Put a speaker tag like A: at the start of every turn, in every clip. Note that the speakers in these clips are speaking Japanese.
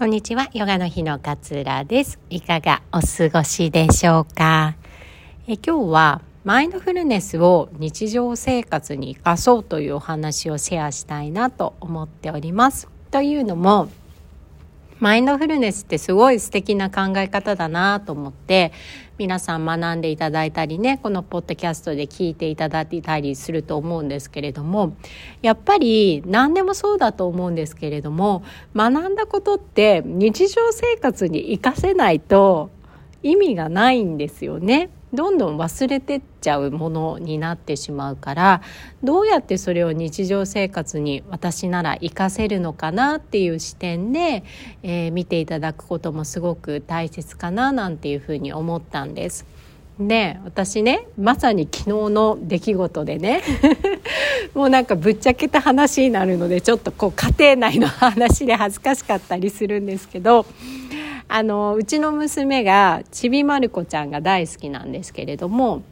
A: こんにちは、ヨガの日のかつらです。いかがお過ごしでしょうか？え今日はマインドフルネスを日常生活に生かそうというお話をシェアしたいなと思っております。というのも、マインドフルネスってすごい素敵な考え方だなと思って皆さん学んでいただいたりねこのポッドキャストで聞いていただいたりすると思うんですけれどもやっぱり何でもそうだと思うんですけれども学んだことって日常生活に活かせないと意味がないんですよね。どんどん忘れてっちゃうものになってしまうからどうやってそれを日常生活に私なら活かせるのかなっていう視点で、えー、見ていただくこともすごく大切かななんていうふうに思ったんです。で私ねまさに昨日の出来事でね もうなんかぶっちゃけた話になるのでちょっとこう家庭内の話で恥ずかしかったりするんですけどあのうちの娘がちびまる子ちゃんが大好きなんですけれども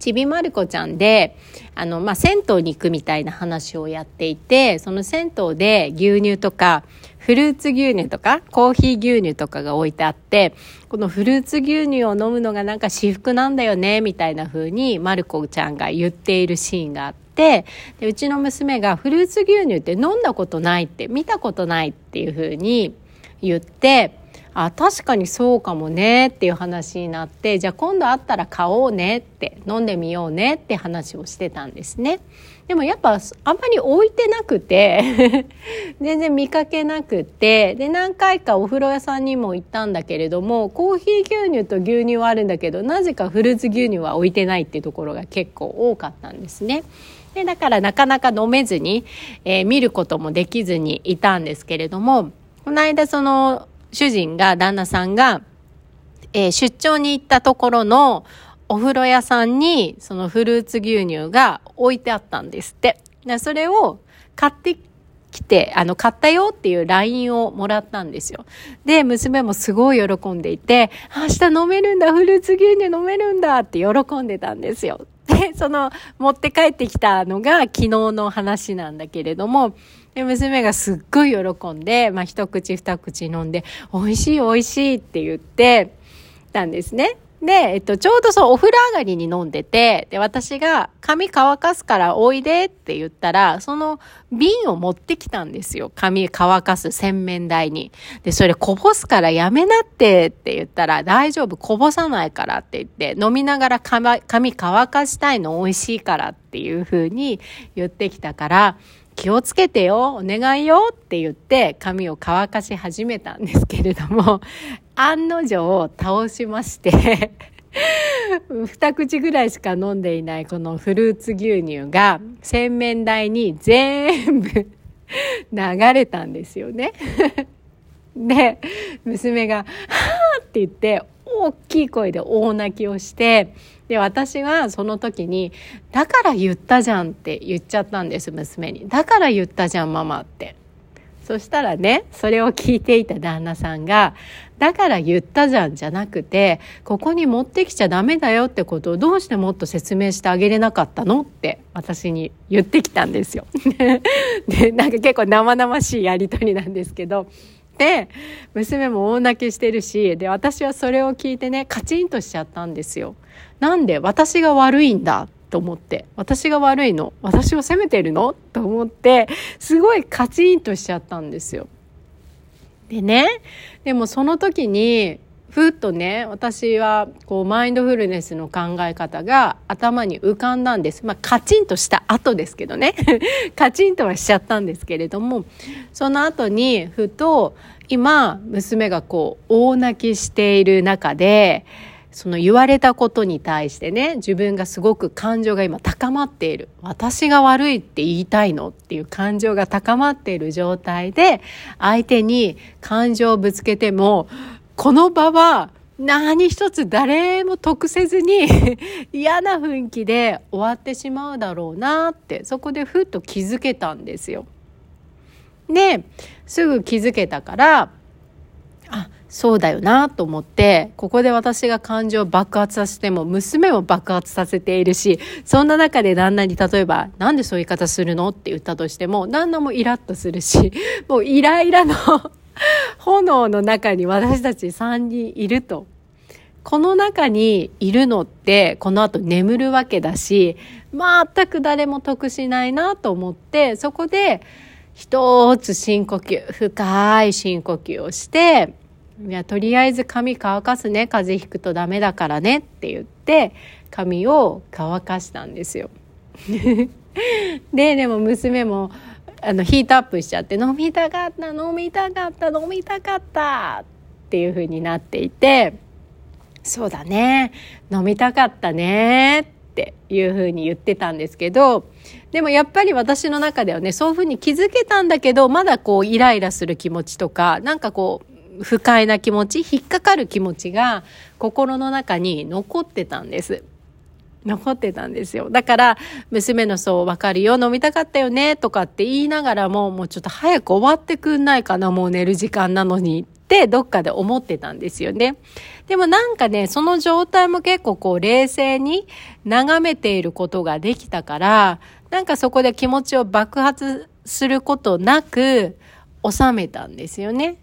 A: ちびまる子ちゃんであの、まあ、銭湯に行くみたいな話をやっていてその銭湯で牛乳とかフルーツ牛乳とかコーヒー牛乳とかが置いてあってこのフルーツ牛乳を飲むのがなんか至福なんだよねみたいな風にまる子ちゃんが言っているシーンがあってでうちの娘がフルーツ牛乳って飲んだことないって見たことないっていう風に言ってあ確かにそうかもねっていう話になってじゃあ今度会ったら買おうねって飲んでみようねって話をしてたんですねでもやっぱあんまり置いてなくて 全然見かけなくてで何回かお風呂屋さんにも行ったんだけれどもコーヒー牛乳と牛乳はあるんだけどなぜかフルーツ牛乳は置いてないっていうところが結構多かったんですね。でだからなかなか飲めずに、えー、見ることもできずにいたんですけれどもこの間その主人が、旦那さんが、えー、出張に行ったところのお風呂屋さんに、そのフルーツ牛乳が置いてあったんですって。それを買ってきて、あの、買ったよっていう LINE をもらったんですよ。で、娘もすごい喜んでいて、明日飲めるんだ、フルーツ牛乳飲めるんだって喜んでたんですよ。で、その、持って帰ってきたのが昨日の話なんだけれども、で、娘がすっごい喜んで、まあ、一口二口飲んで、美味しい美味しいって言ってたんですね。で、えっと、ちょうどそう、お風呂上がりに飲んでて、で、私が、髪乾かすからおいでって言ったら、その瓶を持ってきたんですよ。髪乾かす洗面台に。で、それこぼすからやめなってって言ったら、大丈夫、こぼさないからって言って、飲みながら髪乾かしたいの美味しいからっていう風に言ってきたから、気をつけてよ、お願いよって言って髪を乾かし始めたんですけれども、案の定を倒しまして 二口ぐらいしか飲んでいないこのフルーツ牛乳が洗面台に全部流れたんですよね。で、娘が、はぁって言って大きい声で大泣きをして、で、私はその時に、だから言ったじゃんって言っちゃったんです、娘に。だから言ったじゃん、ママって。そしたらね、それを聞いていた旦那さんが、だから言ったじゃんじゃなくて、ここに持ってきちゃダメだよってことをどうしてもっと説明してあげれなかったの？って私に言ってきたんですよ。で、なんか結構生々しいやりとりなんですけど、娘も大泣きしてるしで私はそれを聞いてねカチンとしちゃったんですよ。なんで私が悪いんだと思って。私が悪いの私を責めてるのと思ってすごいカチンとしちゃったんですよ。でねでもその時にふっとね私はこうマインドフルネスの考え方が頭に浮かんだんです。まあカチンとした後ですけどね。カチンとはしちゃったんですけれどもその後にふと今娘がこう大泣きしている中でその言われたことに対してね自分がすごく感情が今高まっている。私が悪いって言いたいのっていう感情が高まっている状態で相手に感情をぶつけてもこの場は何一つ誰も得せずに 嫌な雰囲気で終わってしまうだろうなってそこでふっと気づけたんですよ。ですぐ気づけたからあそうだよなと思ってここで私が感情を爆発させても娘も爆発させているしそんな中で旦那に例えば「なんでそういう言い方するの?」って言ったとしても旦那もイラッとするしもうイライラの 炎の中に私たち3人いると。この中にいるのってこの後眠るわけだし全く誰も得しないなと思ってそこで一つ深呼吸深い深呼吸をしていやとりあえず髪乾かすね風邪ひくとダメだからねって言って髪を乾かしたんですよ。ででも娘もあのヒートアップしちゃって「飲みたかった飲みたかった飲みたかった」っていう風になっていて「そうだね飲みたかったね」っていう風に言ってたんですけどでもやっぱり私の中ではねそういう風に気づけたんだけどまだこうイライラする気持ちとかなんかこう不快な気持ち引っかかる気持ちが心の中に残ってたんです。残ってたんですよ。だから、娘のそう、わかるよ、飲みたかったよね、とかって言いながらも、もうちょっと早く終わってくんないかな、もう寝る時間なのに、ってどっかで思ってたんですよね。でもなんかね、その状態も結構こう、冷静に眺めていることができたから、なんかそこで気持ちを爆発することなく、収めたんですよね。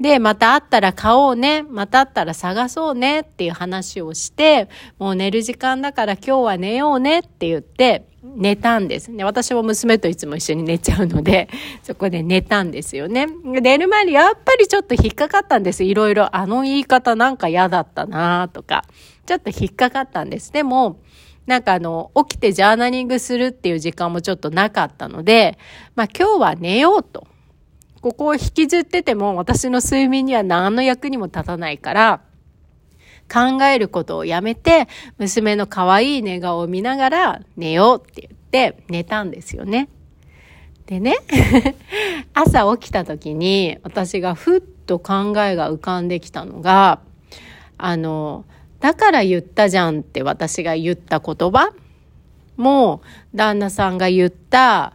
A: で、また会ったら買おうね。また会ったら探そうねっていう話をして、もう寝る時間だから今日は寝ようねって言って寝たんですね。私も娘といつも一緒に寝ちゃうので、そこで寝たんですよね。寝る前にやっぱりちょっと引っかかったんです。いろいろ。あの言い方なんか嫌だったなとか。ちょっと引っかかったんです。でも、なんかあの、起きてジャーナリングするっていう時間もちょっとなかったので、まあ今日は寝ようと。ここを引きずってても私の睡眠には何の役にも立たないから、考えることをやめて、娘の可愛い寝顔を見ながら寝ようって言って寝たんですよね。でね、朝起きた時に私がふっと考えが浮かんできたのが、あの、だから言ったじゃんって私が言った言葉も旦那さんが言った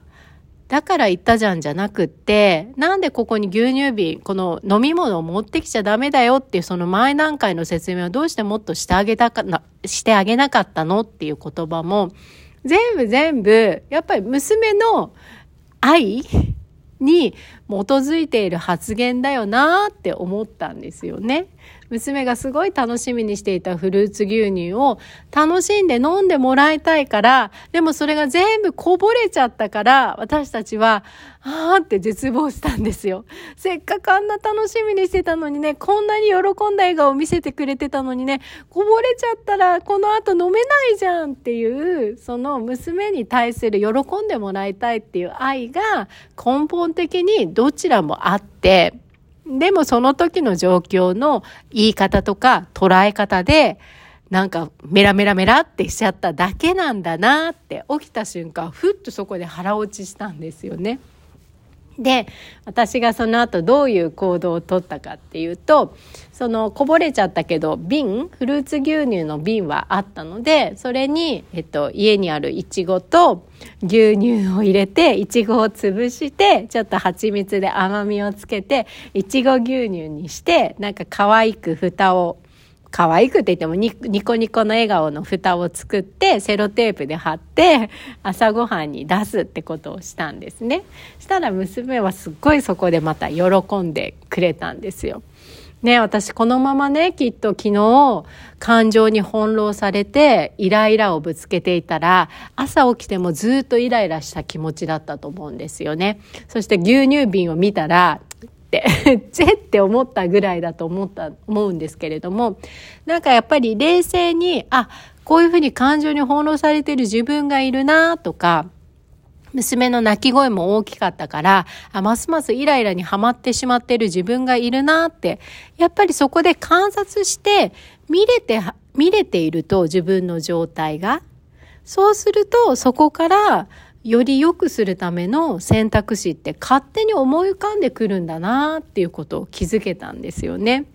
A: だから言ったじゃんじゃなくって、なんでここに牛乳瓶、この飲み物を持ってきちゃダメだよっていうその前段階の説明をどうしてもっとしてあげたかな、してあげなかったのっていう言葉も、全部全部、やっぱり娘の愛に基づいている発言だよなって思ったんですよね。娘がすごい楽しみにしていたフルーツ牛乳を楽しんで飲んでもらいたいから、でもそれが全部こぼれちゃったから、私たちは、あーって絶望したんですよ。せっかくあんな楽しみにしてたのにね、こんなに喜んだ笑顔を見せてくれてたのにね、こぼれちゃったらこの後飲めないじゃんっていう、その娘に対する喜んでもらいたいっていう愛が根本的にどちらもあって、でもその時の状況の言い方とか捉え方で、なんかメラメラメラってしちゃっただけなんだなって起きた瞬間、ふっとそこで腹落ちしたんですよね。で、私がその後どういう行動をとったかっていうと、そのこぼれちゃったけど瓶、フルーツ牛乳の瓶はあったので、それに、えっと、家にあるいちごと牛乳を入れて、いちごを潰して、ちょっと蜂蜜で甘みをつけて、いちご牛乳にして、なんか可愛く蓋を可愛くって言ってもニコニコの笑顔の蓋を作ってセロテープで貼って朝ごはんに出すってことをしたんですねしたら娘はすっごいそこでまた喜んでくれたんですよね、私このままね、きっと昨日感情に翻弄されてイライラをぶつけていたら朝起きてもずっとイライラした気持ちだったと思うんですよね。そして牛乳瓶を見たら チェって思ったぐらいだと思った思うんですけれどもなんかやっぱり冷静にあこういうふうに感情に翻弄されてる自分がいるなとか娘の泣き声も大きかったから、あ、ますますイライラにはまってしまってる自分がいるなって、やっぱりそこで観察して、見れて、見れていると自分の状態が。そうすると、そこから、より良くするための選択肢って勝手に思い浮かんでくるんだなっていうことを気づけたんですよね。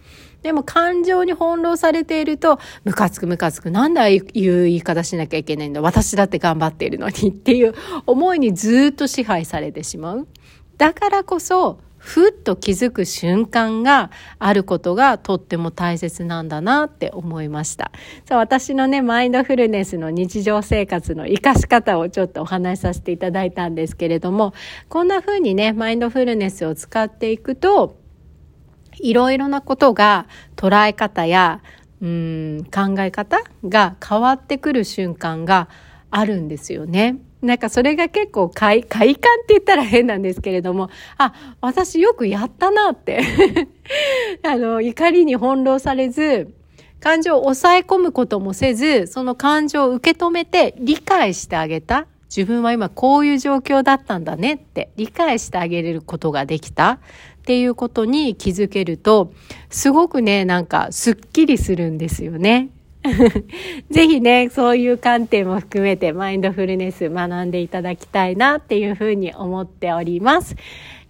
A: でも感情に翻弄されていると、ムカつくムカつく、なんでああいう言い方しなきゃいけないんだ、私だって頑張っているのにっていう思いにずっと支配されてしまう。だからこそ、ふっと気づく瞬間があることがとっても大切なんだなって思いました。さあ私のね、マインドフルネスの日常生活の活かし方をちょっとお話しさせていただいたんですけれども、こんな風にね、マインドフルネスを使っていくと、いろいろなことが捉え方やうん考え方が変わってくる瞬間があるんですよね。なんかそれが結構快快感って言ったら変なんですけれども、あ、私よくやったなって あの、怒りに翻弄されず、感情を抑え込むこともせず、その感情を受け止めて理解してあげた。自分は今こういう状況だったんだねって理解してあげれることができたっていうことに気づけると、すごくね、なんかすっきりするんですよね。ぜひね、そういう観点も含めてマインドフルネス学んでいただきたいなっていうふうに思っております。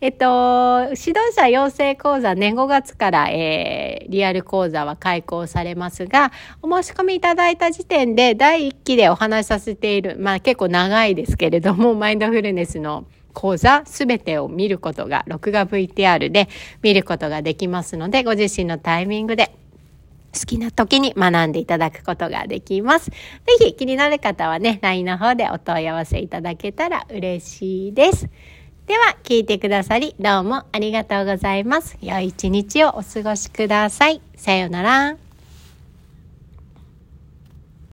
A: えっと、指導者養成講座ね、5月から、えー、リアル講座は開講されますが、お申し込みいただいた時点で第1期でお話しさせている、まあ結構長いですけれども、マインドフルネスの講座すべてを見ることが、録画 VTR で見ることができますので、ご自身のタイミングで好きな時に学んでいただくことができます。ぜひ気になる方はね、LINE の方でお問い合わせいただけたら嬉しいです。では、聞いてくださりどうもありがとうございます。良い一日をお過ごしください。さようなら。